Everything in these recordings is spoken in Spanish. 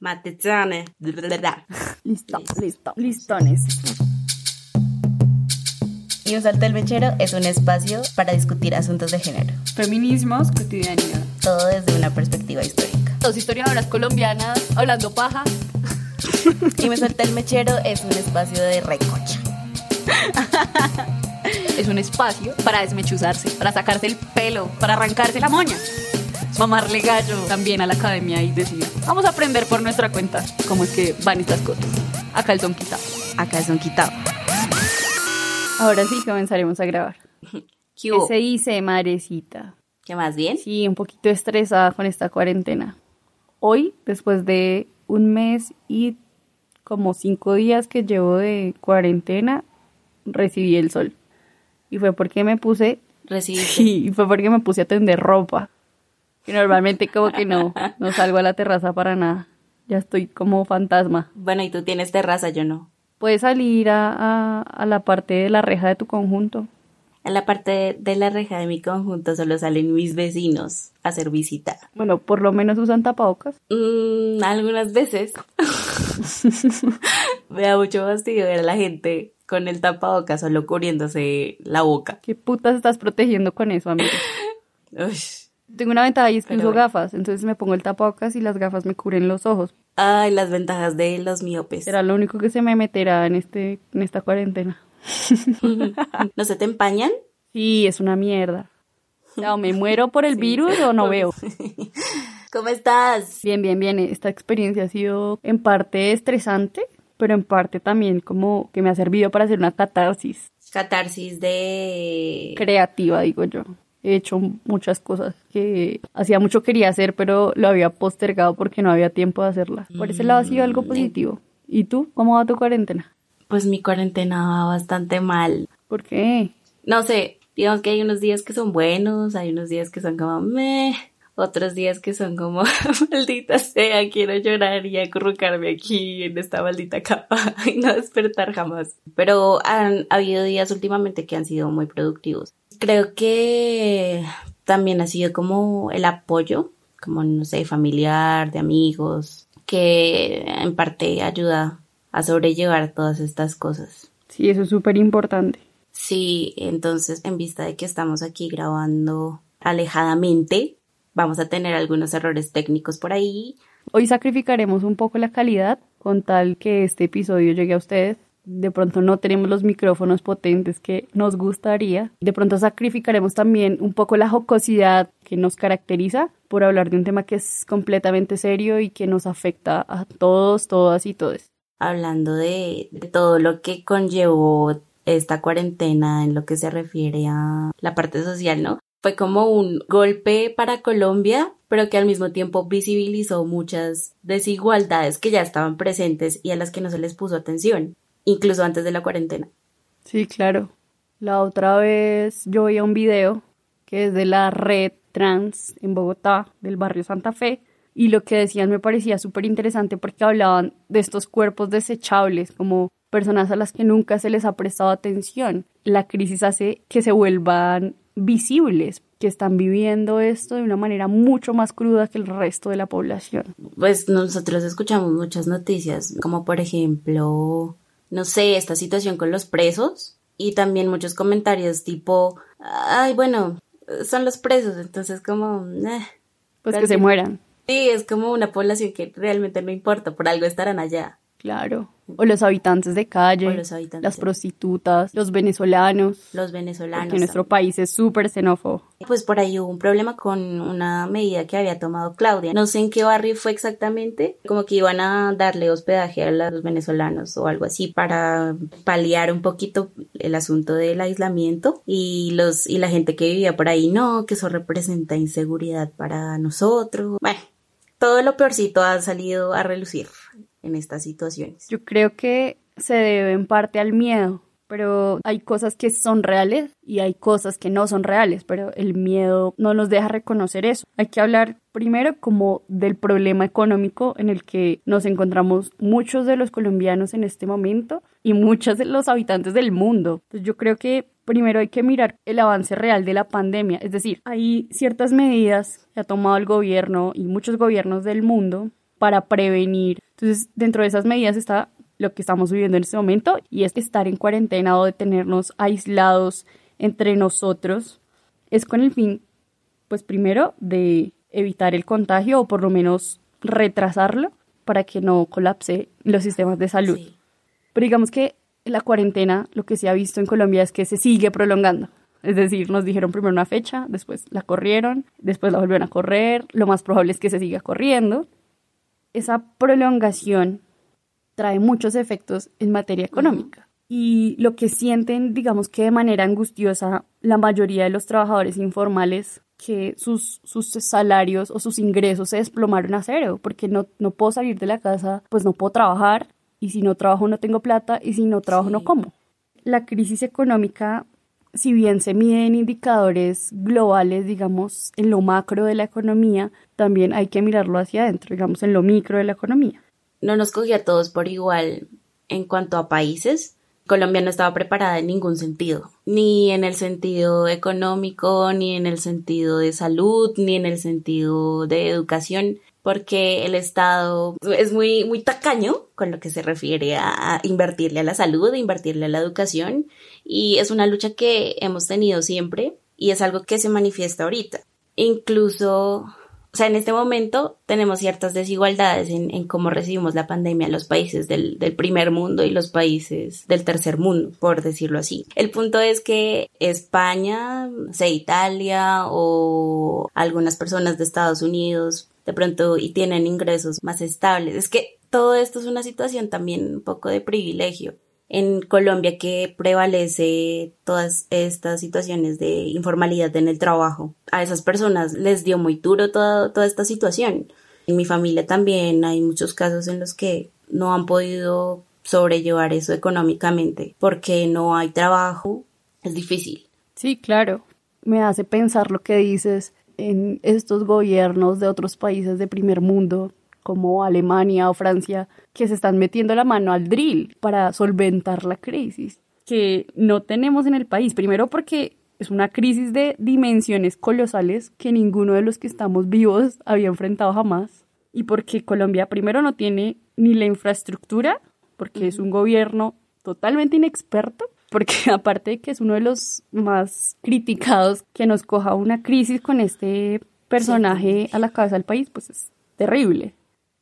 Matezane. Listo, listo, listones. Y Un Salto del Mechero es un espacio para discutir asuntos de género, Feminismos, cotidianidad. todo desde una perspectiva histórica. Dos historiadoras colombianas hablando paja. Y Me Salta el Mechero es un espacio de recocha. Es un espacio para desmechuzarse, para sacarse el pelo, para arrancarse la moña. Mamarle gallo también a la academia y decir, vamos a aprender por nuestra cuenta cómo es que van estas cosas. Acá el son quitado. Acá son quitados. Ahora sí comenzaremos a grabar. ¿Qué se dice, madrecita? ¿Qué más bien? Sí, un poquito estresada con esta cuarentena. Hoy, después de un mes y como cinco días que llevo de cuarentena, recibí el sol. Y fue porque me puse, Recibiste. sí, y fue porque me puse a tender ropa. Normalmente como que no, no salgo a la terraza para nada. Ya estoy como fantasma. Bueno, y tú tienes terraza, yo no. Puedes salir a, a- a la parte de la reja de tu conjunto. En la parte de, de la reja de mi conjunto solo salen mis vecinos a hacer visita. Bueno, por lo menos usan tapabocas. Mm, algunas veces. Me da mucho fastidio ver a la gente con el tapabocas solo cubriéndose la boca. ¿Qué putas estás protegiendo con eso, amigo? Uy. Tengo una ventaja y es que Pero uso bueno. gafas, entonces me pongo el tapabocas y las gafas me cubren los ojos. Ay, las ventajas de los miopes. Será lo único que se me meterá en este en esta cuarentena. ¿No se te empañan? Sí, es una mierda. O sea, o me muero por el virus o no veo. ¿Cómo estás? Bien, bien, bien. Esta experiencia ha sido en parte estresante, pero en parte también como que me ha servido para hacer una catarsis Catarsis de... creativa, digo yo. He hecho muchas cosas que hacía mucho quería hacer, pero lo había postergado porque no había tiempo de hacerlas. Por ese lado ha sido algo positivo. ¿Y tú? ¿Cómo va tu cuarentena? Pues mi cuarentena va bastante mal. ¿Por qué? No sé, digamos que hay unos días que son buenos, hay unos días que son como meh, otros días que son como maldita sea, quiero llorar y acurrucarme aquí en esta maldita capa y no despertar jamás. Pero han habido días últimamente que han sido muy productivos. Creo que también ha sido como el apoyo, como no sé, familiar, de amigos, que en parte ayuda a sobrellevar todas estas cosas. Sí, eso es súper importante. Sí, entonces en vista de que estamos aquí grabando alejadamente, vamos a tener algunos errores técnicos por ahí. Hoy sacrificaremos un poco la calidad con tal que este episodio llegue a ustedes. De pronto no tenemos los micrófonos potentes que nos gustaría. De pronto sacrificaremos también un poco la jocosidad que nos caracteriza por hablar de un tema que es completamente serio y que nos afecta a todos, todas y todos. Hablando de, de todo lo que conllevó esta cuarentena en lo que se refiere a la parte social, ¿no? Fue como un golpe para Colombia, pero que al mismo tiempo visibilizó muchas desigualdades que ya estaban presentes y a las que no se les puso atención, incluso antes de la cuarentena. Sí, claro. La otra vez yo veía un video que es de la red trans en Bogotá, del barrio Santa Fe, y lo que decían me parecía súper interesante porque hablaban de estos cuerpos desechables como personas a las que nunca se les ha prestado atención. La crisis hace que se vuelvan visibles, que están viviendo esto de una manera mucho más cruda que el resto de la población. Pues nosotros escuchamos muchas noticias, como por ejemplo, no sé, esta situación con los presos y también muchos comentarios tipo, ay, bueno, son los presos, entonces como, eh. Pues que se mueran, sí, es como una población que realmente no importa, por algo estarán allá. Claro. O los habitantes de calle, O los habitantes las prostitutas, los venezolanos. Los venezolanos. Porque nuestro país es súper xenófobo. Pues por ahí hubo un problema con una medida que había tomado Claudia. No sé en qué barrio fue exactamente, como que iban a darle hospedaje a los venezolanos o algo así para paliar un poquito el asunto del aislamiento y los y la gente que vivía por ahí no, que eso representa inseguridad para nosotros. Bueno, todo lo peorcito ha salido a relucir en estas situaciones. Yo creo que se debe en parte al miedo, pero hay cosas que son reales y hay cosas que no son reales, pero el miedo no nos deja reconocer eso. Hay que hablar primero como del problema económico en el que nos encontramos muchos de los colombianos en este momento y muchos de los habitantes del mundo. Entonces yo creo que primero hay que mirar el avance real de la pandemia, es decir, hay ciertas medidas que ha tomado el gobierno y muchos gobiernos del mundo para prevenir. Entonces, dentro de esas medidas está lo que estamos viviendo en este momento y es estar en cuarentena o de tenernos aislados entre nosotros. Es con el fin, pues primero, de evitar el contagio o por lo menos retrasarlo para que no colapse los sistemas de salud. Pero digamos que la cuarentena, lo que se ha visto en Colombia es que se sigue prolongando. Es decir, nos dijeron primero una fecha, después la corrieron, después la volvieron a correr, lo más probable es que se siga corriendo. Esa prolongación trae muchos efectos en materia económica. Y lo que sienten, digamos que de manera angustiosa, la mayoría de los trabajadores informales, que sus, sus salarios o sus ingresos se desplomaron a cero, porque no, no puedo salir de la casa, pues no puedo trabajar, y si no trabajo no tengo plata, y si no trabajo no como. La crisis económica si bien se miden indicadores globales, digamos, en lo macro de la economía, también hay que mirarlo hacia adentro, digamos, en lo micro de la economía. No nos cogía a todos por igual en cuanto a países. Colombia no estaba preparada en ningún sentido, ni en el sentido económico, ni en el sentido de salud, ni en el sentido de educación porque el Estado es muy, muy tacaño con lo que se refiere a invertirle a la salud, invertirle a la educación, y es una lucha que hemos tenido siempre y es algo que se manifiesta ahorita. Incluso, o sea, en este momento tenemos ciertas desigualdades en, cómo recibimos la pandemia en los países del, del, primer mundo y los países del tercer mundo, por decirlo así. El punto es que España, sea Italia o algunas personas de Estados Unidos de pronto y tienen ingresos más estables. Es que todo esto es una situación también un poco de privilegio. En Colombia que prevalece todas estas situaciones de informalidad en el trabajo. A esas personas les dio muy duro toda, toda esta situación. En mi familia también hay muchos casos en los que no han podido sobrellevar eso económicamente porque no hay trabajo. Es difícil. Sí, claro. Me hace pensar lo que dices en estos gobiernos de otros países de primer mundo, como Alemania o Francia, que se están metiendo la mano al drill para solventar la crisis que no tenemos en el país. Primero porque es una crisis de dimensiones colosales que ninguno de los que estamos vivos había enfrentado jamás. Y porque Colombia primero no tiene ni la infraestructura, porque es un gobierno totalmente inexperto, porque aparte de que es uno de los más criticados que nos coja una crisis con este personaje a la cabeza del país, pues es terrible.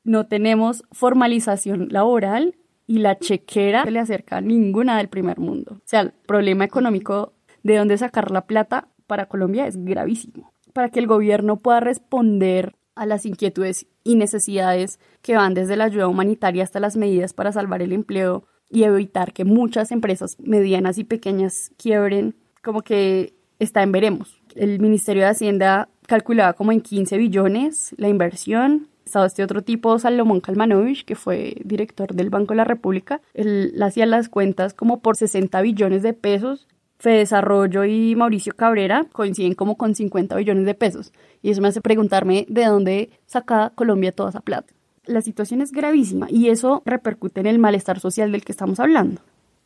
No tenemos formalización laboral y la chequera se le acerca a ninguna del primer mundo. O sea, el problema económico de dónde sacar la plata para Colombia es gravísimo. Para que el gobierno pueda responder a las inquietudes y necesidades que van desde la ayuda humanitaria hasta las medidas para salvar el empleo y evitar que muchas empresas medianas y pequeñas quiebren, como que está en veremos. El Ministerio de Hacienda calculaba como en 15 billones la inversión. Estaba este otro tipo, Salomón Kalmanovich, que fue director del Banco de la República. Él hacía las cuentas como por 60 billones de pesos. Desarrollo y Mauricio Cabrera coinciden como con 50 billones de pesos. Y eso me hace preguntarme de dónde saca Colombia toda esa plata la situación es gravísima y eso repercute en el malestar social del que estamos hablando.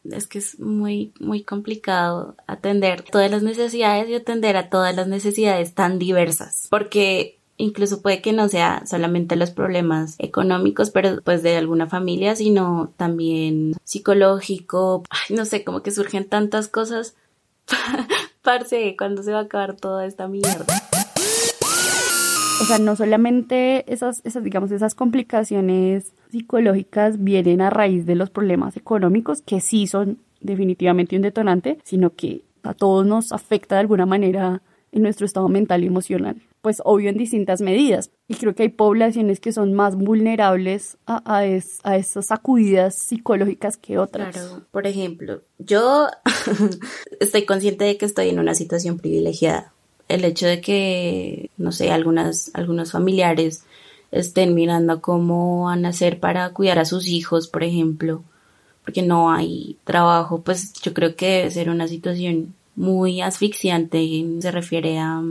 Es que es muy, muy complicado atender todas las necesidades y atender a todas las necesidades tan diversas, porque incluso puede que no sea solamente los problemas económicos, pero pues de alguna familia, sino también psicológico, no sé, como que surgen tantas cosas. Parce, ¿cuándo se va a acabar toda esta mierda? O sea, no solamente esas, esas, digamos, esas complicaciones psicológicas vienen a raíz de los problemas económicos, que sí son definitivamente un detonante, sino que a todos nos afecta de alguna manera en nuestro estado mental y emocional. Pues obvio en distintas medidas. Y creo que hay poblaciones que son más vulnerables a, a, a esas sacudidas psicológicas que otras. Claro, por ejemplo, yo estoy consciente de que estoy en una situación privilegiada el hecho de que, no sé, algunas, algunos familiares estén mirando cómo van a hacer para cuidar a sus hijos, por ejemplo, porque no hay trabajo, pues yo creo que debe ser una situación muy asfixiante, se refiere a,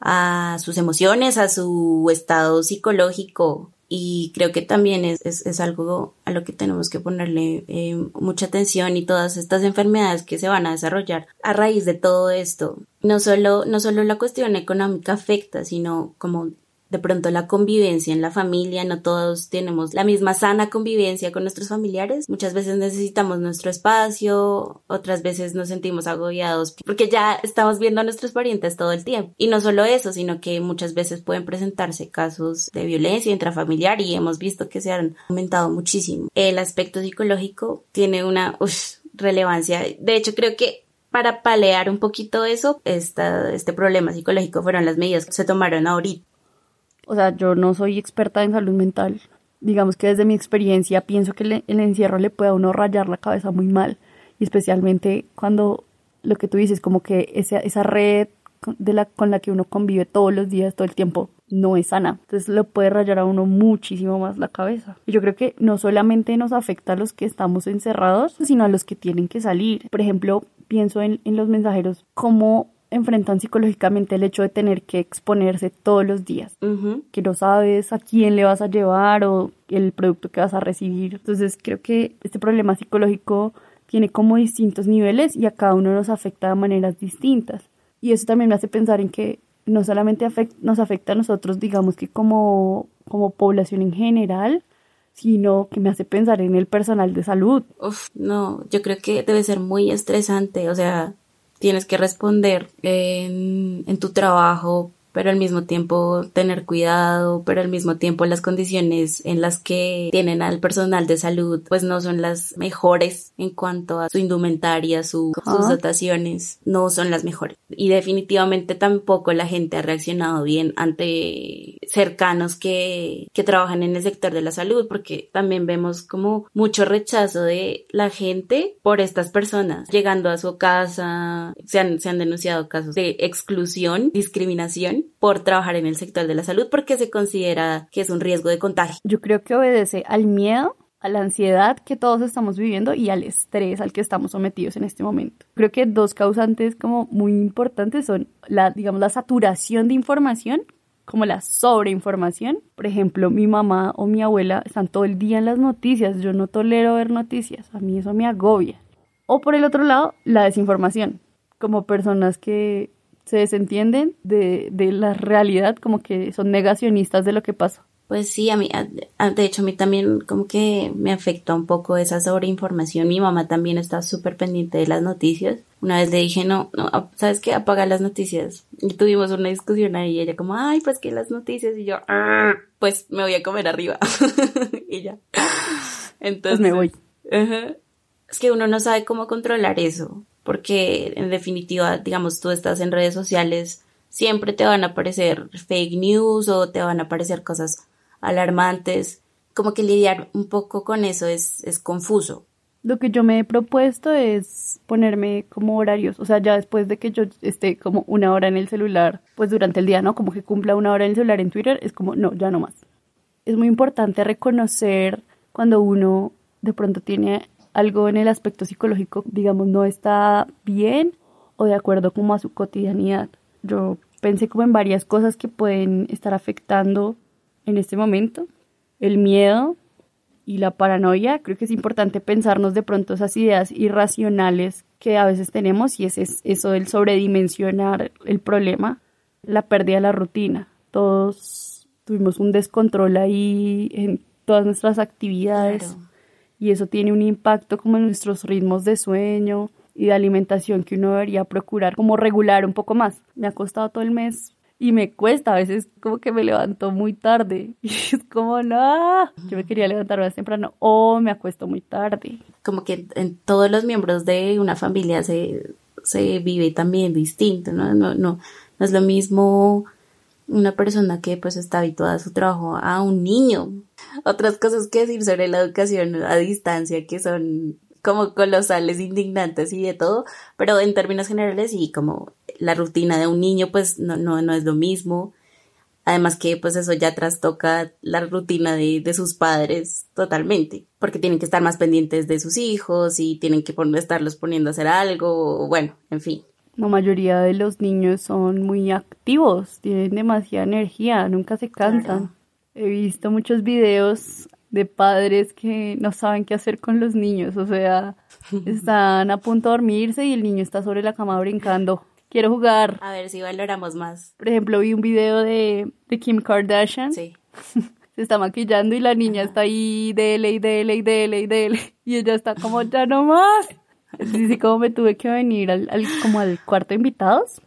a sus emociones, a su estado psicológico, y creo que también es, es, algo a lo que tenemos que ponerle eh, mucha atención y todas estas enfermedades que se van a desarrollar a raíz de todo esto. No solo, no solo la cuestión económica afecta, sino como de pronto la convivencia en la familia, no todos tenemos la misma sana convivencia con nuestros familiares. Muchas veces necesitamos nuestro espacio, otras veces nos sentimos agobiados porque ya estamos viendo a nuestros parientes todo el tiempo. Y no solo eso, sino que muchas veces pueden presentarse casos de violencia intrafamiliar y hemos visto que se han aumentado muchísimo. El aspecto psicológico tiene una relevancia. De hecho, creo que para palear un poquito eso, esta, este problema psicológico fueron las medidas que se tomaron ahorita. O sea, yo no soy experta en salud mental. Digamos que desde mi experiencia pienso que el encierro le puede a uno rayar la cabeza muy mal. Y especialmente cuando lo que tú dices, como que esa, esa red de la, con la que uno convive todos los días, todo el tiempo, no es sana. Entonces lo puede rayar a uno muchísimo más la cabeza. Y yo creo que no solamente nos afecta a los que estamos encerrados, sino a los que tienen que salir. Por ejemplo, pienso en, en los mensajeros, cómo enfrentan psicológicamente el hecho de tener que exponerse todos los días, que no sabes a quién le vas a llevar o el producto que vas a recibir. Entonces creo que este problema psicológico tiene como distintos niveles y a cada uno nos afecta de maneras distintas. Y eso también me hace pensar en que no solamente nos afecta a nosotros, digamos que como, como población en general, sino que me hace pensar en el personal de salud. Uf, no, yo creo que debe ser muy estresante, o sea, tienes que responder en, en tu trabajo pero al mismo tiempo tener cuidado, pero al mismo tiempo las condiciones en las que tienen al personal de salud pues no son las mejores en cuanto a su indumentaria, sus dotaciones, no son las mejores. Y definitivamente tampoco la gente ha reaccionado bien ante cercanos que, que trabajan en el sector de la salud, porque también vemos como mucho rechazo de la gente por estas personas llegando a su casa, se han, se han denunciado casos de exclusión, discriminación por trabajar en el sector de la salud porque se considera que es un riesgo de contagio. Yo creo que obedece al miedo a la ansiedad que todos estamos viviendo y al estrés al que estamos sometidos en este momento. Creo que dos causantes como muy importantes son la, digamos, la saturación de información como la sobreinformación. Por ejemplo, mi mamá o mi abuela están todo el día en las noticias. Yo no tolero ver noticias. A mí eso me agobia. O por el otro lado, la desinformación. Como personas que se desentienden de, de la realidad, como que son negacionistas de lo que pasa. Pues sí, a mí, de hecho, a mí también como que me afectó un poco esa sobreinformación. Mi mamá también está súper pendiente de las noticias. Una vez le dije, no, no, ¿sabes qué? Apaga las noticias. Y tuvimos una discusión ahí y ella como, ay, pues que las noticias. Y yo, pues me voy a comer arriba. y ya. Entonces. Pues me voy. Es que uno no sabe cómo controlar eso porque en definitiva, digamos, tú estás en redes sociales, siempre te van a aparecer fake news o te van a aparecer cosas alarmantes. Como que lidiar un poco con eso es, es confuso. Lo que yo me he propuesto es ponerme como horarios, o sea, ya después de que yo esté como una hora en el celular, pues durante el día, ¿no? Como que cumpla una hora en el celular en Twitter, es como, no, ya no más. Es muy importante reconocer cuando uno de pronto tiene algo en el aspecto psicológico, digamos, no está bien o de acuerdo como a su cotidianidad. Yo pensé como en varias cosas que pueden estar afectando en este momento. El miedo y la paranoia, creo que es importante pensarnos de pronto esas ideas irracionales que a veces tenemos y es, es eso del sobredimensionar el problema, la pérdida de la rutina. Todos tuvimos un descontrol ahí en todas nuestras actividades y eso tiene un impacto como en nuestros ritmos de sueño y de alimentación que uno debería procurar como regular un poco más. Me ha costado todo el mes y me cuesta, a veces como que me levanto muy tarde y es como, no, yo me quería levantar más temprano o me acuesto muy tarde. Como que en todos los miembros de una familia se, se vive también distinto, ¿no? No, no, no es lo mismo una persona que pues está habituada a su trabajo a un niño. Otras cosas que decir sobre la educación a distancia que son como colosales, indignantes y de todo, pero en términos generales y como la rutina de un niño pues no, no, no es lo mismo. Además que pues eso ya trastoca la rutina de, de, sus padres totalmente, porque tienen que estar más pendientes de sus hijos y tienen que estarlos poniendo a hacer algo, bueno, en fin. La mayoría de los niños son muy activos, tienen demasiada energía, nunca se cansan. He visto muchos videos de padres que no saben qué hacer con los niños, o sea, están a punto de dormirse y el niño está sobre la cama brincando Quiero jugar. A ver si valoramos más. Por ejemplo, vi un video de, de Kim Kardashian. Sí. Se está maquillando y la niña está ahí, dele y dele y dele y dele. Y ella está como, ya no más. Dice como me tuve que venir al, al- como al cuarto de invitados.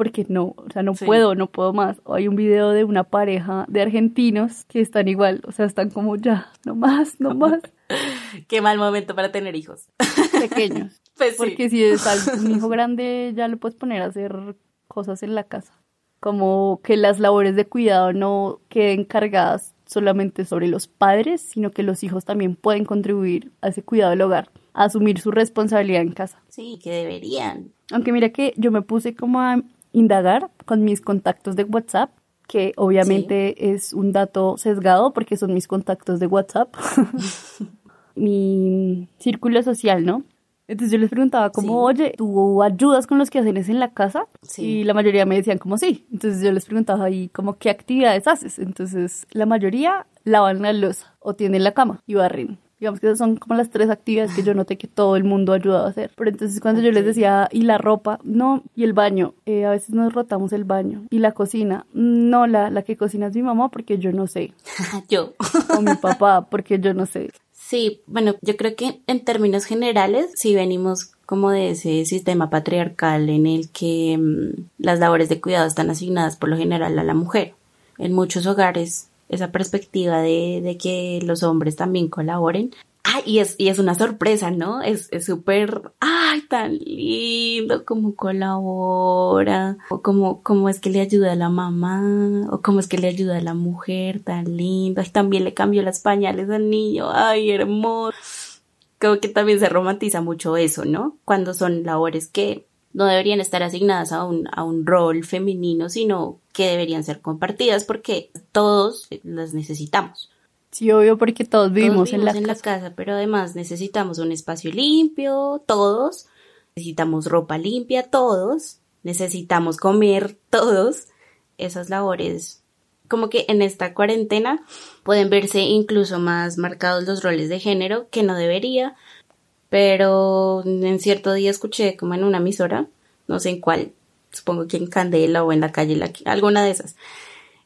Porque no, o sea, no Sí. puedo, no puedo más. O hay un video de una pareja de argentinos que están igual, o sea, están como ya, no más, no más, Qué mal momento para tener hijos. pequeños. Pues sí. Porque si es un hijo grande, ya lo puedes poner a hacer cosas en la casa. Como que las labores de cuidado no queden cargadas solamente sobre los padres, sino que los hijos también pueden contribuir a ese cuidado del hogar, a asumir su responsabilidad en casa. Sí, que deberían. Aunque mira que yo me puse como a indagar con mis contactos de WhatsApp, que obviamente es un dato sesgado porque son mis contactos de WhatsApp, mi círculo social, ¿no? Entonces yo les preguntaba como, Sí. oye, ¿tú ayudas con los quehaceres en la casa? Sí. Y la mayoría me decían como sí. Entonces yo les preguntaba ahí como, ¿qué actividades haces? Entonces la mayoría lavan la losa o tienden la cama y barren. Digamos que esas son como las tres actividades que yo noté que todo el mundo ayudaba a hacer. Pero entonces cuando yo les decía, ¿y la ropa? No, y el baño. Eh, a veces nos rotamos el baño. ¿Y la cocina? No, la, la que cocina es mi mamá porque yo no sé. Yo. O mi papá porque yo no sé. Sí, bueno, yo creo que en términos generales, si venimos como de ese sistema patriarcal en el que mm, las labores de cuidado están asignadas por lo general a la mujer. En muchos hogares, esa perspectiva de, de que los hombres también colaboren. Ah, y es, y es una sorpresa, ¿no? Es súper, ay, tan lindo cómo colabora, o cómo, es que le ayuda a la mamá, o cómo es que le ayuda a la mujer, tan lindo. Y también le cambió las pañales al niño, ay, hermoso. Creo que también se romantiza mucho eso, ¿no? Cuando son labores que no deberían estar asignadas a un, a un rol femenino, sino que deberían ser compartidas porque todos las necesitamos. Sí, obvio, porque todos vivimos, Todos en la vivimos casa. casa, pero además necesitamos un espacio limpio, todos. Necesitamos ropa limpia, todos. Necesitamos comer, todos. Esas labores, como que en esta cuarentena pueden verse incluso más marcados los roles de género, que no debería. Pero en cierto día escuché como en una emisora, no sé en cuál, supongo que en Candela o en la calle, alguna de esas,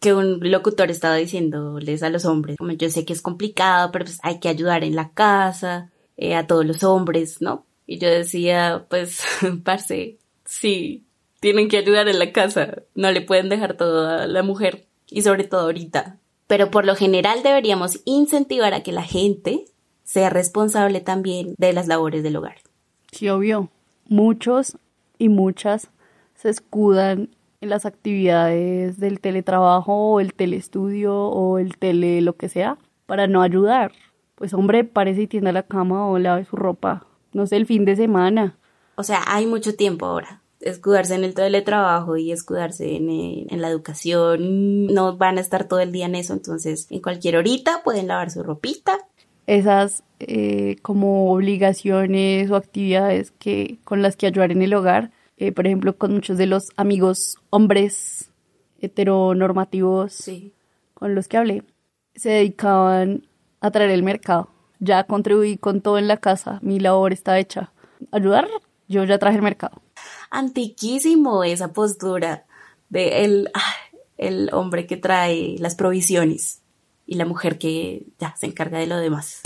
que un locutor estaba diciéndoles a los hombres, como yo sé que es complicado, pero pues hay que ayudar en la casa, eh, a todos los hombres, ¿no? Y yo decía, pues, parce, sí, tienen que ayudar en la casa, no le pueden dejar todo a la mujer, y sobre todo ahorita. Pero por lo general deberíamos incentivar a que la gente sea responsable también de las labores del hogar. Sí, obvio. Muchos y muchas se escudan en las actividades del teletrabajo o el telestudio o el tele lo que sea para no ayudar. Pues hombre, parece y tienda la cama o lave su ropa. No sé, el fin de semana. O sea, hay mucho tiempo ahora. Escudarse en el teletrabajo y escudarse en, en la educación. No van a estar todo el día en eso, entonces en cualquier horita pueden lavar su ropita. Esas eh, como obligaciones o actividades que con las que ayudar en el hogar. Eh, por ejemplo, con muchos de los amigos hombres heteronormativos Sí. con los que hablé, se dedicaban a traer el mercado. Ya contribuí con todo en la casa, mi labor está hecha. Ayudar, yo ya traje el mercado. Antiquísimo esa postura de el, ah, el hombre que trae las provisiones y la mujer que ya se encarga de lo demás.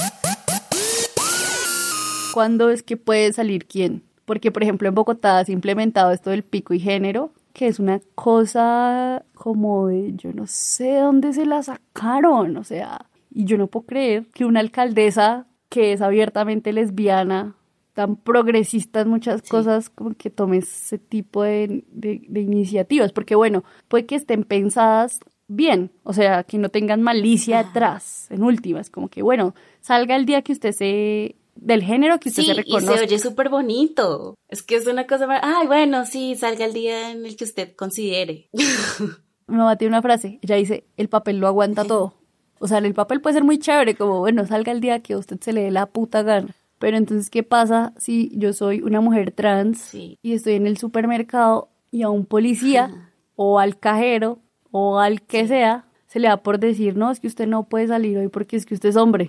¿Cuándo es que puede salir quién? Porque, por ejemplo, en Bogotá se ha implementado esto del pico y género, que es una cosa como de, yo no sé dónde se la sacaron, o sea, y yo no puedo creer que una alcaldesa que es abiertamente lesbiana, tan progresista en muchas cosas, como que tome ese tipo de, de- de iniciativas, porque bueno, puede que estén pensadas bien, o sea, que no tengan malicia atrás, en últimas, como que bueno, salga el día que usted se del género que usted Sí, se y reconozca. se oye súper bonito. Es que es una cosa, mar- ay, bueno, sí, salga el día en el que usted considere. Mamá tiene una frase, ella dice, el papel lo aguanta todo. O sea, el papel puede ser muy chévere, como, bueno, salga el día que a usted se le dé la puta gana. Pero entonces, ¿qué pasa si yo soy una mujer trans Sí. y estoy en el supermercado y a un policía o al cajero o al que sea se le da por decir, no, es que usted no puede salir hoy porque es que usted es hombre.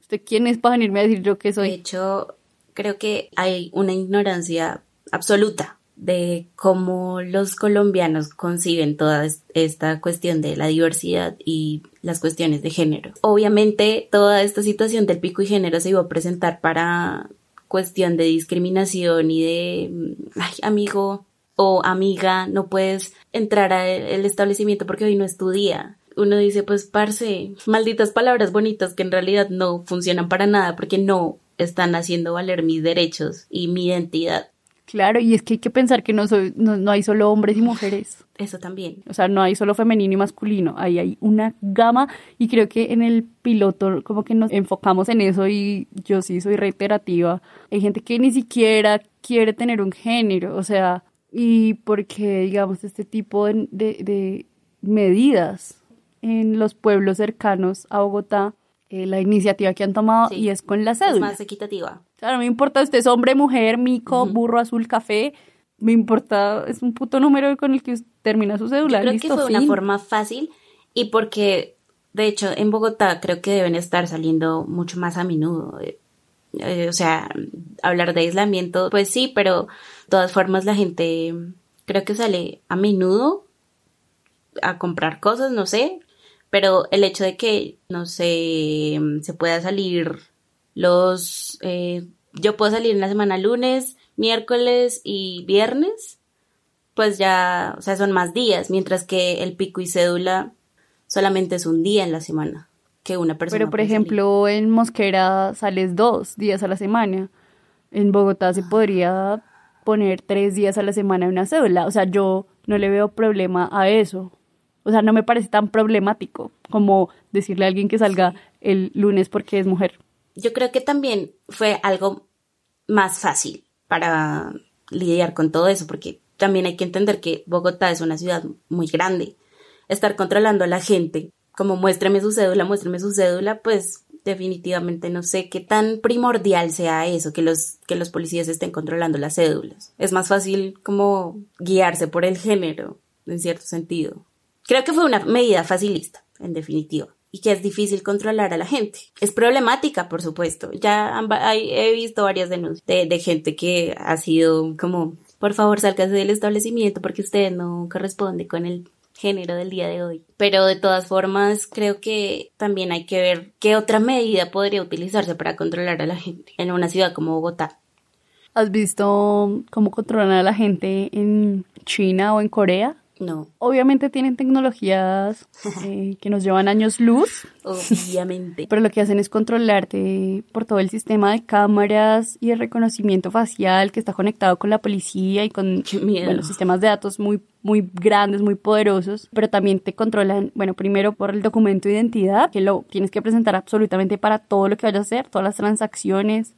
¿Usted quién es para venirme a decir yo que De soy? hecho, creo que hay una ignorancia absoluta de cómo los colombianos conciben toda esta cuestión de la diversidad y las cuestiones de género. Obviamente toda esta situación del pico y género se iba a presentar para cuestión de discriminación y de, mm, ay, amigo o amiga, no puedes entrar al establecimiento porque hoy no es tu día. Uno dice, pues, parce, malditas palabras bonitas que en realidad no funcionan para nada porque no están haciendo valer mis derechos y mi identidad. Claro, y es que hay que pensar que no, soy, no, hay solo hombres y mujeres. Eso también. O sea, no hay solo femenino y masculino, ahí hay una gama y creo que en el piloto como que nos enfocamos en eso y yo sí soy reiterativa. Hay gente que ni siquiera quiere tener un género, o sea, y porque digamos este tipo de, de, medidas en los pueblos cercanos a Bogotá, eh, la iniciativa que han tomado y es con la cédula. Es más equitativa. Claro, no me importa usted es hombre, mujer, mico, burro, azul, café. Me importa, es un puto número con el que termina su cédula. creo que fue una forma fácil y porque, de hecho, en Bogotá creo que deben estar saliendo mucho más a menudo. Eh, o sea, hablar de aislamiento, pues sí, pero de todas formas la gente creo que sale a menudo a comprar cosas, no sé, pero el hecho de que, no sé, se pueda salir los, eh, yo puedo salir en la semana lunes, miércoles y viernes, pues ya, o sea, son más días, mientras que el pico y cédula solamente es un día en la semana que una persona. Pero, por ejemplo, en Mosquera sales dos días a la semana. En Bogotá se podría poner tres días a la semana en una cédula. O sea, yo no le veo problema a eso. O sea, no me parece tan problemático como decirle a alguien que salga el lunes porque es mujer yo creo que también fue algo más fácil para lidiar con todo eso, porque también hay que entender que Bogotá es una ciudad muy grande. Estar controlando a la gente, como muéstreme su cédula, muéstreme su cédula, pues definitivamente no sé qué tan primordial sea eso, que los, que los policías estén controlando las cédulas. Es más fácil como guiarse por el género, en cierto sentido. Creo que fue una medida facilista, en definitiva y que es difícil controlar a la gente. Es problemática, por supuesto. Ya he visto varias denuncias de, gente que ha sido como, por favor, sálgase del establecimiento porque usted no corresponde con el género del día de hoy. Pero de todas formas, creo que también hay que ver qué otra medida podría utilizarse para controlar a la gente en una ciudad como Bogotá. ¿Has visto cómo controlan a la gente en China o en Corea? No. Obviamente tienen tecnologías eh, que nos llevan años luz. Obviamente. Pero lo que hacen es controlarte por todo el sistema de cámaras y de reconocimiento facial que está conectado con la policía y con bueno, sistemas de datos muy, muy grandes, muy poderosos. Pero también te controlan, bueno, primero por el documento de identidad, que lo tienes que presentar absolutamente para todo lo que vayas a hacer, todas las transacciones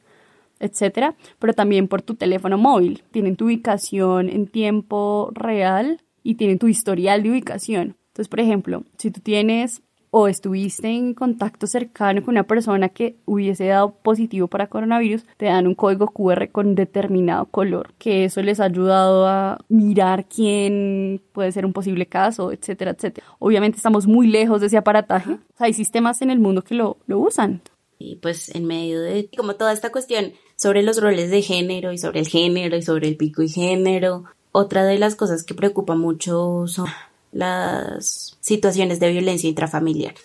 etcétera, pero también por tu teléfono móvil. Tienen tu ubicación en tiempo real y tienen tu historial de ubicación. Entonces, por ejemplo, si tú tienes o estuviste en contacto cercano con una persona que hubiese dado positivo para coronavirus, te dan un código QR con determinado color, que eso les ha ayudado a mirar quién puede ser un posible caso, etcétera, etcétera. Obviamente estamos muy lejos de ese aparataje. hay sistemas en el mundo que lo, lo usan. Y pues en medio de como toda esta cuestión sobre los roles de género y sobre el género y sobre el pico y género, otra de las cosas que preocupa mucho son las situaciones de violencia intrafamiliar.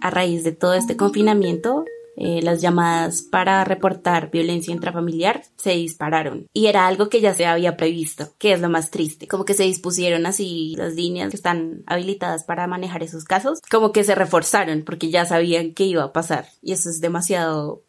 A raíz de todo este confinamiento, eh, las llamadas para reportar violencia intrafamiliar se dispararon. Y era algo que ya se había previsto, que es lo más triste. Como que se dispusieron así las líneas que están habilitadas para manejar esos casos, como que se reforzaron porque ya sabían que iba a pasar. Y eso es demasiado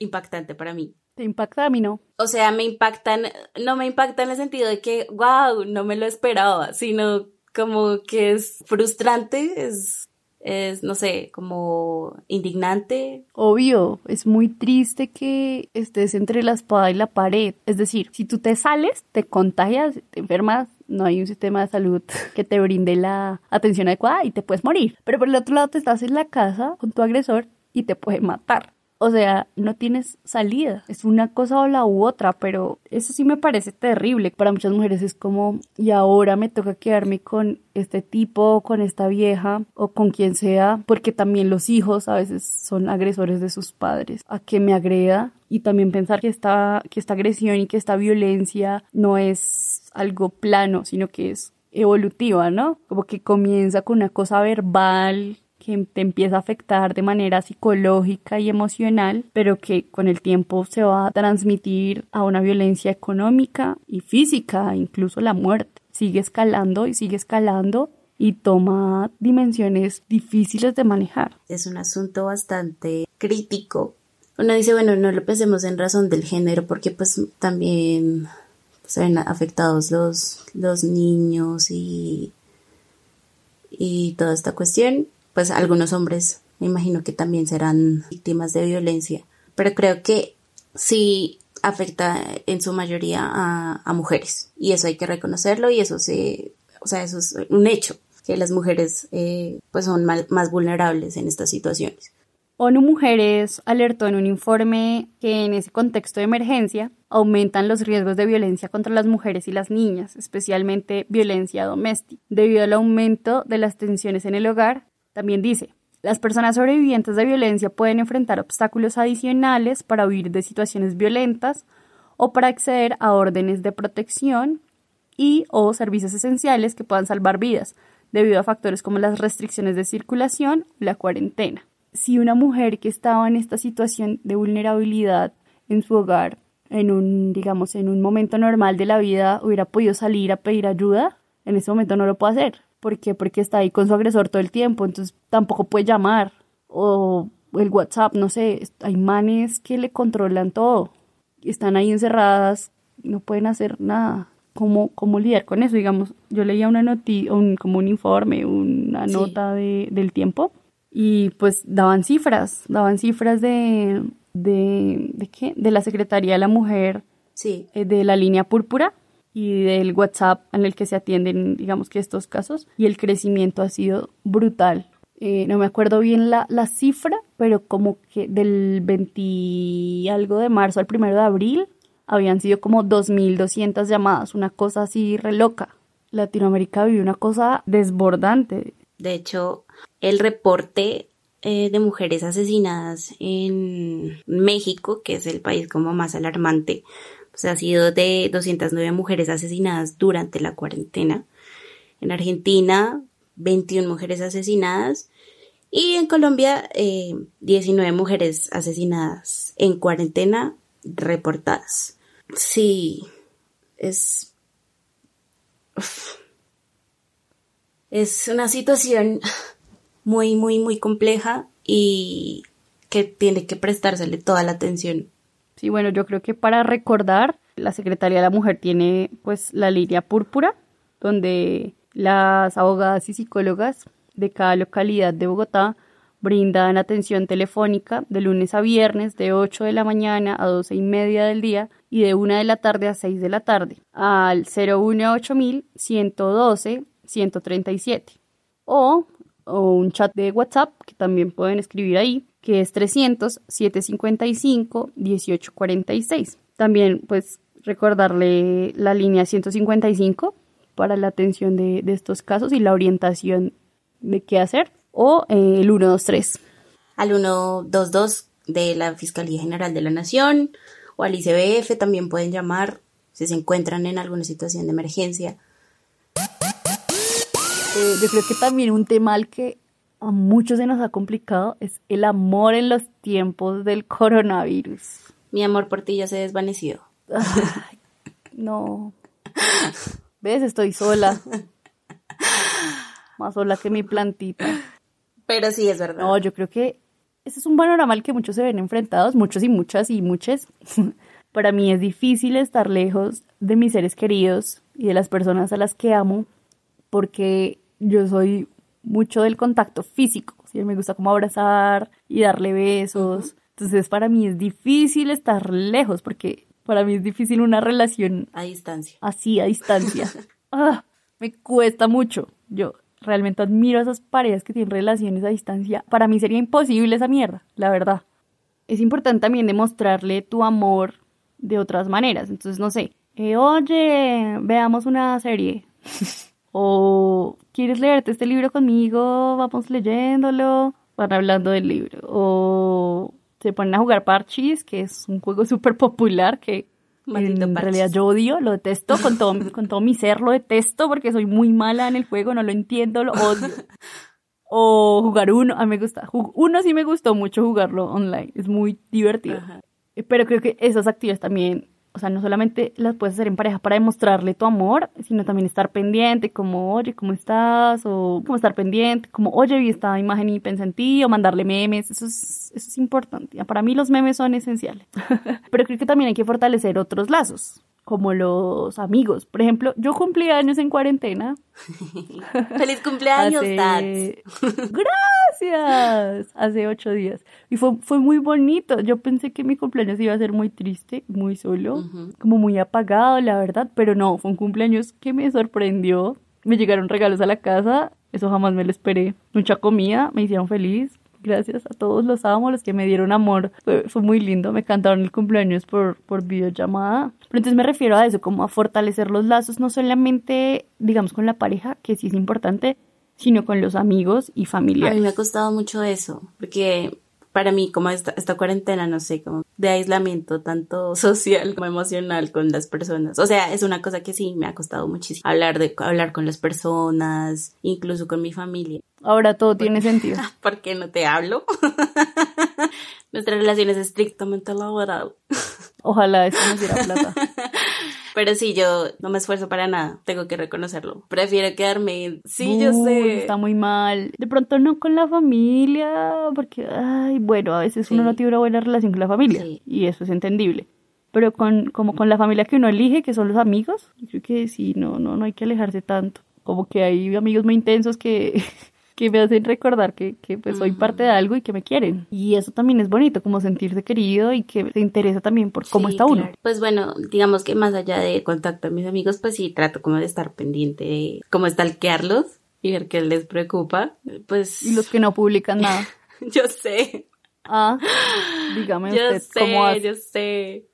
impactante para mí. ¿Te impacta a mí no? O sea, me impactan, no me impacta en el sentido de que, wow, no me lo esperaba, sino como que es frustrante, es, es, no sé, como indignante. Obvio, es muy triste que estés entre la espada y la pared. Es decir, si tú te sales, te contagias, te enfermas, no hay un sistema de salud que te brinde la atención adecuada y te puedes morir. Pero por el otro lado, te estás en la casa con tu agresor y te puede matar. O sea, no tienes salida. Es una cosa o la u otra, pero eso sí me parece terrible. Para muchas mujeres es como, y ahora me toca quedarme con este tipo, con esta vieja o con quien sea, porque también los hijos a veces son agresores de sus padres. A que me agreda y también pensar que esta, que esta agresión y que esta violencia no es algo plano, sino que es evolutiva, ¿no? Como que comienza con una cosa verbal que te empieza a afectar de manera psicológica y emocional, pero que con el tiempo se va a transmitir a una violencia económica y física, incluso la muerte. Sigue escalando y sigue escalando y toma dimensiones difíciles de manejar. Es un asunto bastante crítico. Uno dice, bueno, no lo pensemos en razón del género porque pues también se ven afectados los, los niños y, y toda esta cuestión, pues algunos hombres me imagino que también serán víctimas de violencia, pero creo que sí afecta en su mayoría a, mujeres y eso hay que reconocerlo y eso se, o sea, eso es un hecho que las mujeres eh, pues son más vulnerables en estas situaciones. ONU Mujeres alertó en un informe que en ese contexto de emergencia aumentan los riesgos de violencia contra las mujeres y las niñas, especialmente violencia doméstica, debido al aumento de las tensiones en el hogar. También dice, las personas sobrevivientes de violencia pueden enfrentar obstáculos adicionales para huir de situaciones violentas o para acceder a órdenes de protección y o servicios esenciales que puedan salvar vidas, debido a factores como las restricciones de circulación o la cuarentena si una mujer que estaba en esta situación de vulnerabilidad en su hogar, en un, digamos, en un momento normal de la vida, hubiera podido salir a pedir ayuda, en ese momento no lo puede hacer. ¿Por qué? Porque está ahí con su agresor todo el tiempo, entonces tampoco puede llamar. O el WhatsApp, no sé, hay manes que le controlan todo. Están ahí encerradas, no pueden hacer nada. ¿Cómo, cómo lidiar con eso? Digamos, yo leía una noticia, un, como un informe, una nota de, del tiempo y pues daban cifras, daban cifras de, de, ¿de qué? De la Secretaría de la Mujer, sí. Eh, de la línea púrpura y del WhatsApp en el que se atienden, digamos que estos casos, y el crecimiento ha sido brutal. Eh, no me acuerdo bien la, la cifra, pero como que del 20 algo de marzo al primero de abril habían sido como 2.200 llamadas, una cosa así re loca. Latinoamérica vivió una cosa desbordante. De hecho, el reporte eh, de mujeres asesinadas en México, que es el país como más alarmante, pues ha sido de 209 mujeres asesinadas durante la cuarentena. En Argentina, 21 mujeres asesinadas. Y en Colombia, 19 eh, mujeres asesinadas en cuarentena reportadas. Sí, es... Es una situación muy, muy, muy compleja y que tiene que prestársele toda la atención. Sí, bueno, yo creo que para recordar, la Secretaría de la Mujer tiene pues la línea púrpura, donde las abogadas y psicólogas de cada localidad de Bogotá brindan atención telefónica de lunes a viernes de 8 de la mañana a 12 y media del día y de 1 de la tarde a 6 de la tarde al 018 112 137 o o un chat de WhatsApp que también pueden escribir ahí, que es 300-755-1846. También, pues, recordarle la línea 155 para la atención de, estos casos y la orientación de qué hacer, o eh, el 123. Al 122 de la Fiscalía General de la Nación o al ICBF también pueden llamar si se encuentran en alguna situación de emergencia eh, yo creo que también un tema al que a muchos se nos ha complicado es el amor en los tiempos del coronavirus. Mi amor por ti ya se desvaneció. no. ¿Ves? Estoy sola. Más sola que mi plantita. Pero sí, es verdad. No, yo creo que ese es un panorama al que muchos se ven enfrentados, muchos y muchas y muchas. Para mí es difícil estar lejos de mis seres queridos y de las personas a las que amo porque yo soy mucho del contacto físico, ¿sí? me gusta como abrazar y darle besos. Entonces para mí es difícil estar lejos porque para mí es difícil una relación a distancia. Así, a distancia. ah, me cuesta mucho. Yo realmente admiro a esas parejas que tienen relaciones a distancia. Para mí sería imposible esa mierda, la verdad. es importante también demostrarle tu amor de otras maneras. Entonces, no sé, eh, oye, veamos una serie. o ¿quieres leerte este libro conmigo? Vamos leyéndolo. Van hablando del libro. O se ponen a jugar parchis, que es un juego súper popular que Maldito en realidad yo odio, lo detesto, con todo, con todo mi ser lo detesto porque soy muy mala en el juego, no lo entiendo, lo odio. O jugar uno, a mí me gusta. Uno sí me gustó mucho jugarlo online, es muy divertido. Ajá. Pero creo que esas actividades también, o sea, no solamente las puedes hacer en pareja para demostrarle tu amor, sino también estar pendiente, como, oye, ¿cómo estás? O como estar pendiente, como, oye, vi esta imagen y pensé en ti, o mandarle memes, eso es, eso es importante. Para mí los memes son esenciales. Pero creo que también hay que fortalecer otros lazos, como los amigos. Por ejemplo, yo cumplí años en cuarentena. ¡Feliz cumpleaños, Hace-! Gracias. Hace ocho días. Y fue, fue muy bonito. Yo pensé que mi cumpleaños iba a ser muy triste, muy solo, como muy apagado, la verdad. Pero no, fue un cumpleaños que me sorprendió. Me llegaron regalos a la casa. Eso jamás me lo esperé. Mucha comida, me hicieron feliz. Gracias a todos los amo, los que me dieron amor. Fue, fue muy lindo. Me cantaron el cumpleaños por, por videollamada. Pero entonces me refiero a eso, como a fortalecer los lazos, no solamente, digamos, con la pareja, que sí es importante, sino con los amigos y A mí familiares. me ha costado mucho eso, porque para mí, como esta, esta cuarentena, no sé, como de aislamiento, tanto social como emocional con las personas. O sea, es una cosa que sí me ha costado muchísimo. Hablar de, hablar con las personas, incluso con mi familia. Ahora todo tiene sentido. ¿Por qué no te hablo? Nuestra relación es estrictamente laboral. Ojalá eso nos diera plata. Pero sí, yo no me esfuerzo para nada, tengo que reconocerlo. Prefiero quedarme. Sí, yo sé. Está muy mal. De pronto no con la familia, porque, ay, bueno, a veces Sí. uno no tiene una buena relación con la familia. Sí. Y eso es entendible. Pero con, como con la familia que uno elige, que son los amigos, yo creo que sí, no, no, no hay que alejarse tanto. Como que hay amigos muy intensos que, que me hacen recordar que, que pues soy parte de algo y que me quieren. Y eso también es bonito, como sentirse querido y que se interesa también por cómo Sí, está uno. Pues bueno, digamos que más allá de contacto a mis amigos, pues sí trato como de estar pendiente de cómo stalkearlos y ver qué les preocupa. Pues Y los que no publican nada. yo sé, Ah, dígame yo usted cómo hace. sé, yo sé.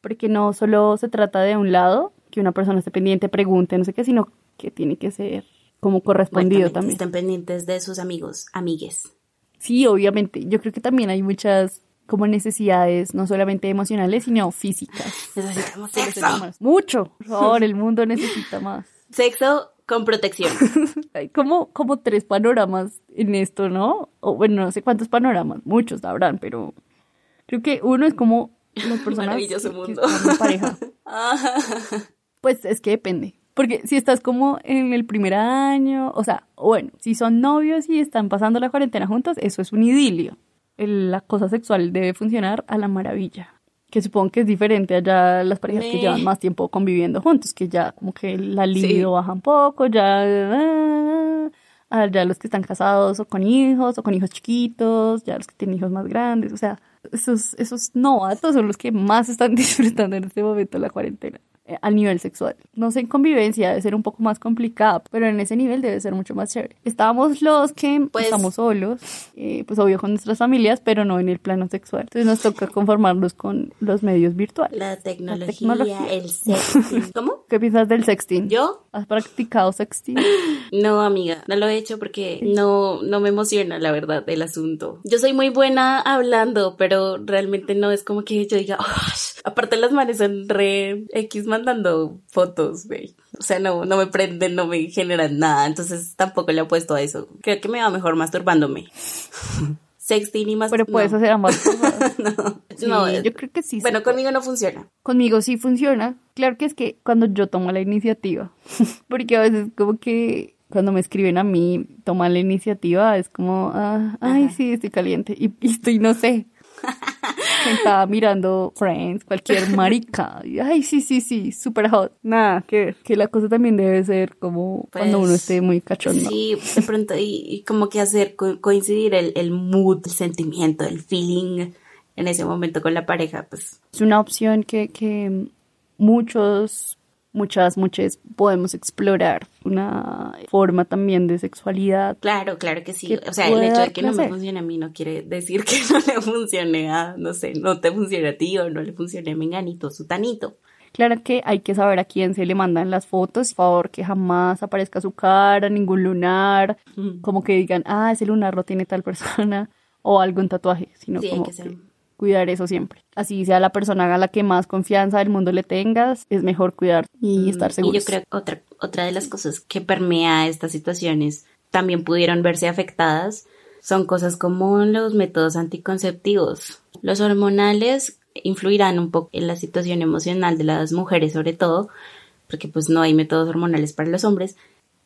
Porque no solo se trata de un lado, que una persona esté pendiente, pregunte, no sé qué, sino que tiene que ser como correspondido Bueno, también. Estén pendientes de sus amigos, amigues. Sí, obviamente. Yo creo que también hay muchas como necesidades, no solamente emocionales, sino físicas. Necesitamos sexo. humanos. Mucho. Por favor, el mundo necesita más. Sexo con protección. Hay como, como tres panoramas en esto, ¿no? O bueno, no sé cuántos panoramas, muchos habrán, pero creo que uno es como las personas Maravilloso que- que mundo. están en pareja. Pues es que depende. Porque si estás como en el primer año, o sea, bueno, si son novios y están pasando la cuarentena juntos, eso es un idilio. El- la cosa sexual debe funcionar a la maravilla. Que supongo que es diferente allá las parejas que llevan más tiempo conviviendo juntos, que ya como que la libido baja un poco, ya... ah, ah, ya los que están casados o con hijos o con hijos chiquitos, ya los que tienen hijos más grandes, o sea, esos, esos novatos son los que más están disfrutando en este momento la cuarentena al nivel sexual. No sé, en convivencia debe ser un poco más complicada, pero en ese nivel debe ser mucho más chévere. Estábamos los que Pues- estamos solos, eh, pues obvio con nuestras familias, pero no en el plano sexual. Entonces nos toca conformarnos con los medios virtuales. La tecnología, tecnología. el sexting. ¿Cómo? ¿Qué piensas del sexting? ¿Yo? ¿Has practicado sexting? No, amiga, no lo he hecho porque no, no me emociona, la verdad, el asunto. Yo soy muy buena hablando, pero realmente no es como que yo diga, "Ush". aparte las manes son re X mandando fotos, güey. O sea, no, no me prenden, no me generan nada, entonces tampoco le apuesto a eso. Creo que me va mejor masturbándome. Sexting y más. Pero puedes no. hacer ambas cosas. no, Sí, no, yo creo que sí. Bueno, conmigo no funciona. Conmigo sí funciona. Claro que es que cuando yo tomo la iniciativa, porque a veces como que cuando me escriben a mí, toman la iniciativa, es como, ah, ay, Ajá. sí, estoy caliente. Y, y estoy, no sé, sentada mirando Friends, cualquier marica. Y, ay, sí, sí, sí, super hot. Nada, que, que la cosa también debe ser como cuando uno Pues, esté muy cachondo. Sí, de pronto, y, y como que hacer co- coincidir el, el mood, el sentimiento, el feeling en ese momento con la pareja, pues Es una opción que, que muchos, muchas, muchas podemos explorar una forma también de sexualidad. Claro, claro que sí. que O sea, el hecho de que no me funcione a mí no quiere decir que no le funcione a, no sé, no te funcione a ti o no le funcione a Menganito, Sutanito. Claro que hay que saber a quién se le mandan las fotos. Por favor, que jamás aparezca su cara, ningún lunar, Mm. como que digan, ah, ese lunar lo tiene tal persona, o algún tatuaje, sino Sí, hay que ser- que cuidar eso siempre. Así sea la persona a la que más confianza del mundo le tengas, es mejor cuidar y estar Mm, seguros. Y yo creo que otra, otra de las cosas que permea estas situaciones también pudieron verse afectadas son cosas como los métodos anticonceptivos. Los hormonales influirán un poco en la situación emocional de las mujeres sobre todo, porque pues no hay métodos hormonales para los hombres.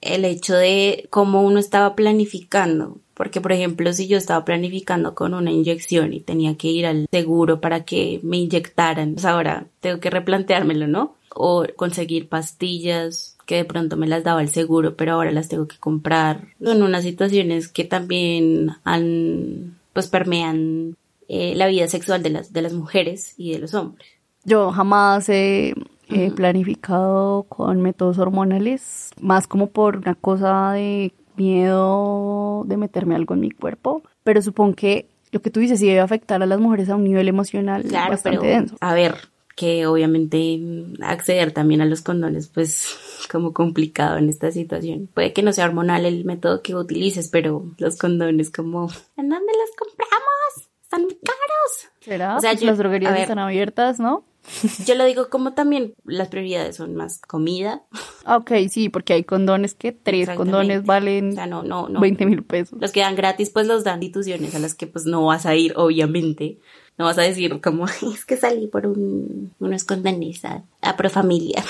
El hecho de cómo uno estaba planificando, porque por ejemplo si yo estaba planificando con una inyección y tenía que ir al seguro para que me inyectaran, pues ahora tengo que replanteármelo, ¿no? O conseguir pastillas que de pronto me las daba el seguro, pero ahora las tengo que comprar. Son unas situaciones que también han, pues permean eh, la vida sexual de las, de las mujeres y de los hombres. Yo jamás he, he planificado con métodos hormonales, más como por una cosa de miedo de meterme algo en mi cuerpo, pero supongo que lo que tú dices sí debe afectar a las mujeres a un nivel emocional Claro, bastante pero denso. a ver, que obviamente acceder también a los condones, pues como complicado en esta situación. Puede que no sea hormonal el método que utilices, pero los condones como, ¿en dónde los compramos? Están muy caros. ¿Será? O sea, Pues yo- las droguerías ver. están abiertas, ¿no? Yo lo digo como también las prioridades son más comida. Ok, sí, porque hay condones que tres condones valen O sea, no, no, no. 20 mil pesos. Los que dan gratis, pues los dan instituciones a las que pues no vas a ir, obviamente. No vas a decir como, es que salí por un, unos condones a, a Profamilia.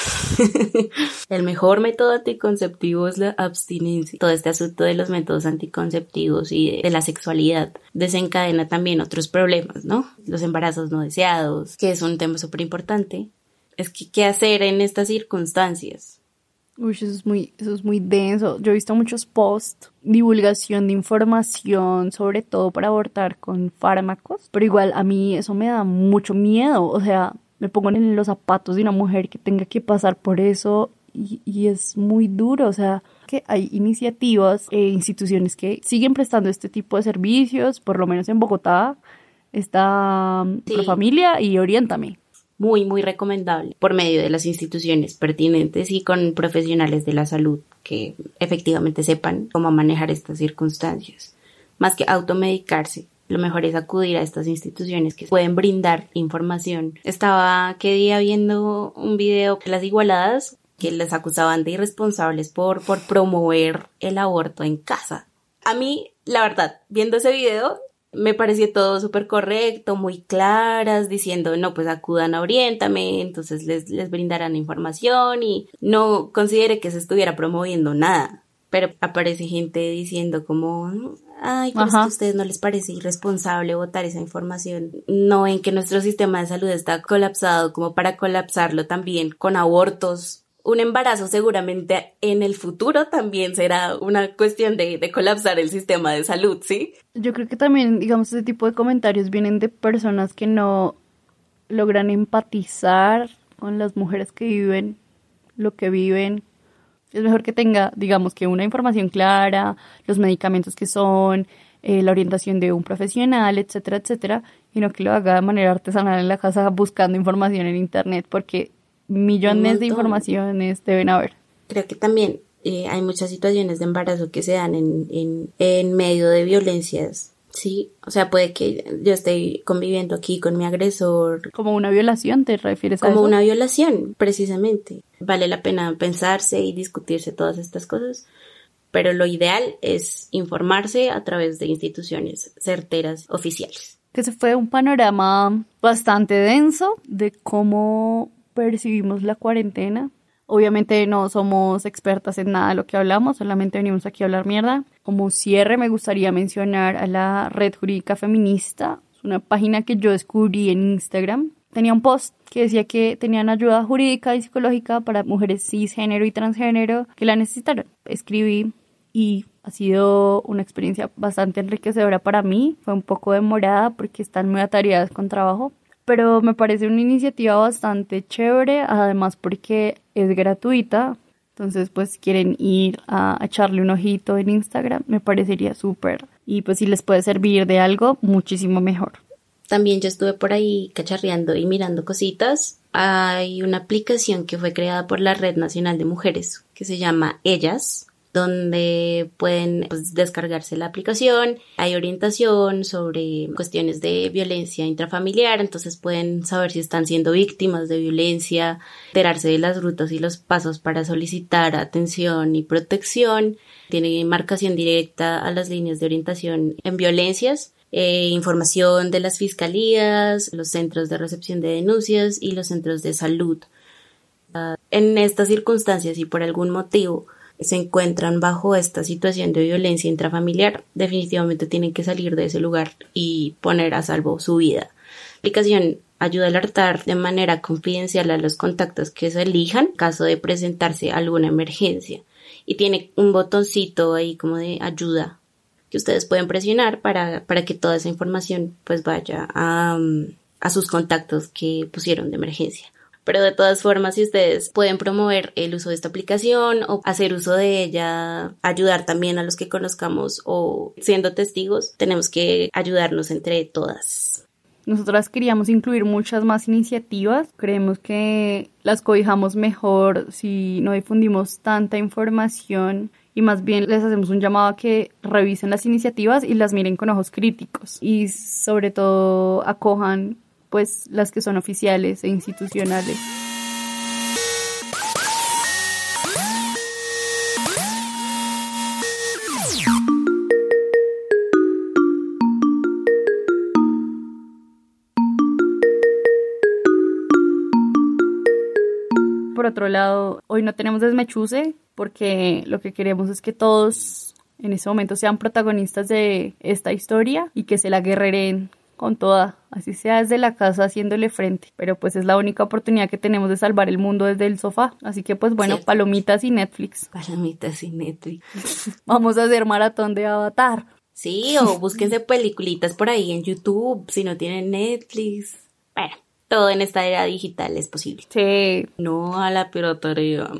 El mejor método anticonceptivo es la abstinencia. Todo este asunto de los métodos anticonceptivos y de, de la sexualidad desencadena también otros problemas, ¿no? Los embarazos no deseados, que es un tema súper importante. Es que, ¿qué hacer en estas circunstancias? Uy, eso es muy, eso es muy denso. Yo he visto muchos posts, divulgación de información, sobre todo para abortar con fármacos, pero igual a mí eso me da mucho miedo. O sea, me pongo en los zapatos de una mujer que tenga que pasar por eso y, y es muy duro. O sea, que hay iniciativas e instituciones que siguen prestando este tipo de servicios, por lo menos en Bogotá. Está Sí. Profamilia y Oriéntame. Muy, muy recomendable por medio de las instituciones pertinentes y con profesionales de la salud que efectivamente sepan cómo manejar estas circunstancias. Más que automedicarse, lo mejor es acudir a estas instituciones que pueden brindar información. Estaba que día viendo un video de las igualadas que les acusaban de irresponsables por, por promover el aborto en casa. A mí, la verdad, viendo ese video, me pareció todo súper correcto, muy claras, diciendo, no, pues acudan a Oriéntame, entonces les, les brindarán información y no considere que se estuviera promoviendo nada. Pero aparece gente diciendo como, ay, pero es que a ustedes no les parece irresponsable votar esa información. No ven que nuestro sistema de salud está colapsado como para colapsarlo también con abortos. Un embarazo seguramente en el futuro también será una cuestión de, de colapsar el sistema de salud, ¿sí? Yo creo que también, digamos, ese tipo de comentarios vienen de personas que no logran empatizar con las mujeres que viven lo que viven. Es mejor que tenga, digamos, que una información clara, los medicamentos que son, eh, la orientación de un profesional, etcétera, etcétera, y no que lo haga de manera artesanal en la casa buscando información en internet, porque millones de informaciones deben haber. Creo que también eh, hay muchas situaciones de embarazo que se dan en, en, en medio de violencias, ¿sí? O sea, puede que yo esté conviviendo aquí con mi agresor, Como una violación, ¿te refieres a como eso? una violación, precisamente. Vale la pena pensarse y discutirse todas estas cosas, pero lo ideal es informarse a través de instituciones certeras oficiales. que se fue un panorama bastante denso de cómo percibimos la cuarentena. Obviamente no somos expertas en nada de lo que hablamos, solamente venimos aquí a hablar mierda. Como cierre me gustaría mencionar a la Red Jurídica Feminista, es una página que yo descubrí en Instagram. Tenía un post que decía que tenían ayuda jurídica y psicológica para mujeres cisgénero y transgénero que la necesitaron. Escribí y ha sido una experiencia bastante enriquecedora para mí. Fue un poco demorada porque están muy atareadas con trabajo, pero me parece una iniciativa bastante chévere, además porque es gratuita. Entonces, pues quieren ir a echarle un ojito en Instagram, me parecería súper. Y pues si les puede servir de algo, muchísimo mejor. También yo estuve por ahí cacharreando y mirando cositas. Hay una aplicación que fue creada por la Red Nacional de Mujeres que se llama Ellas, donde pueden pues, descargarse la aplicación. Hay orientación sobre cuestiones de violencia intrafamiliar, entonces pueden saber si están siendo víctimas de violencia, enterarse de las rutas y los pasos para solicitar atención y protección. Tiene marcación directa a las líneas de orientación en violencias. Eh, información de las fiscalías, los centros de recepción de denuncias y los centros de salud. Ah, en estas circunstancias y por algún motivo se encuentran bajo esta situación de violencia intrafamiliar, definitivamente tienen que salir de ese lugar y poner a salvo su vida. La aplicación ayuda a alertar de manera confidencial a los contactos que se elijan en caso de presentarse alguna emergencia y tiene un botoncito ahí como de ayuda que ustedes pueden presionar para, para que toda esa información pues vaya a, a sus contactos que pusieron de emergencia. Pero de todas formas, si ustedes pueden promover el uso de esta aplicación o hacer uso de ella, ayudar también a los que conozcamos o siendo testigos, tenemos que ayudarnos entre todas. Nosotras queríamos incluir muchas más iniciativas. Creemos que las cobijamos mejor si no difundimos tanta información y más bien les hacemos un llamado a que revisen las iniciativas y las miren con ojos críticos y sobre todo acojan pues las que son oficiales e institucionales. Por otro lado, hoy no tenemos desmechuse porque lo que queremos es que todos en ese momento sean protagonistas de esta historia y que se la guerreren con toda, así sea desde la casa haciéndole frente, pero pues es la única oportunidad que tenemos de salvar el mundo desde el sofá, así que pues bueno, palomitas y Netflix. Palomitas y Netflix. Vamos a hacer maratón de Avatar. Sí, o búsquense peliculitas por ahí en YouTube, si no tienen Netflix. Bueno, todo en esta era digital es posible. Sí. No a la piratería.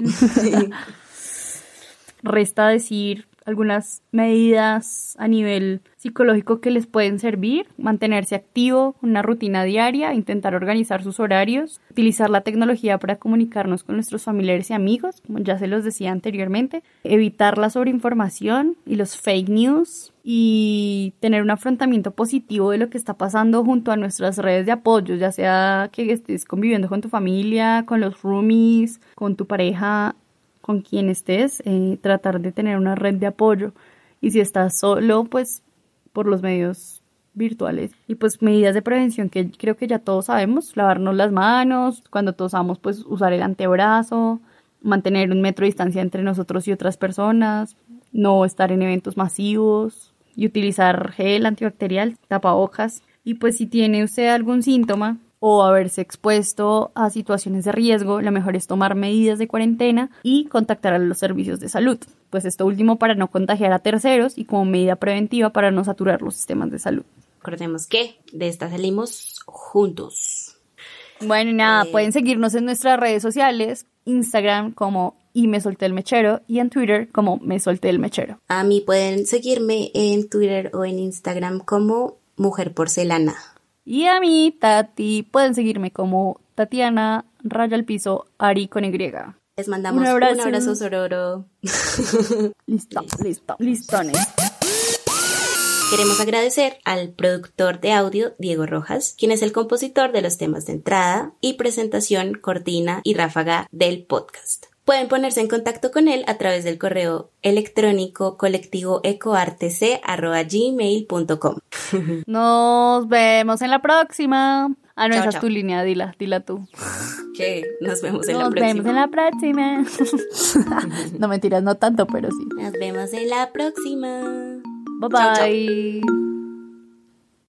Resta decir algunas medidas a nivel psicológico que les pueden servir, mantenerse activo, una rutina diaria, intentar organizar sus horarios, utilizar la tecnología para comunicarnos con nuestros familiares y amigos, como ya se los decía anteriormente, evitar la sobreinformación y los fake news y tener un afrontamiento positivo de lo que está pasando junto a nuestras redes de apoyo, ya sea que estés conviviendo con tu familia, con los roomies, con tu pareja, con quien estés, eh, tratar de tener una red de apoyo. Y si estás solo, pues por los medios virtuales. Y pues medidas de prevención que creo que ya todos sabemos, lavarnos las manos, cuando tosamos, pues usar el antebrazo, mantener un metro de distancia entre nosotros y otras personas, no estar en eventos masivos y utilizar gel antibacterial, tapabocas. Y pues si tiene usted algún síntoma, o haberse expuesto a situaciones de riesgo, lo mejor es tomar medidas de cuarentena y contactar a los servicios de salud. Pues esto último para no contagiar a terceros y como medida preventiva para no saturar los sistemas de salud. Recordemos que de esta salimos juntos. Bueno, nada, Eh. pueden seguirnos en nuestras redes sociales, Instagram como y me solté el mechero y en Twitter como me solté el mechero. A mí pueden seguirme en Twitter o en Instagram como Mujer Porcelana. Y a mí, Tati, pueden seguirme como Tatiana Raya al Piso Ari con Y. Les mandamos Un un abrazo. abrazo, sororo. Listo, listo, listones. Queremos agradecer al productor de audio Diego Rojas, quien es el compositor de los temas de entrada y presentación, cortina y ráfaga del podcast. Pueden ponerse en contacto con él a través del correo electrónico colectivoecoartc.gmail.com. Nos vemos en la próxima. Ah, no, Chao, esa es tu línea, dila, dila tú. Que nos vemos en la Nos próxima. vemos en la próxima. no mentiras, no tanto, pero sí. Nos vemos en la próxima. Bye chao. bye.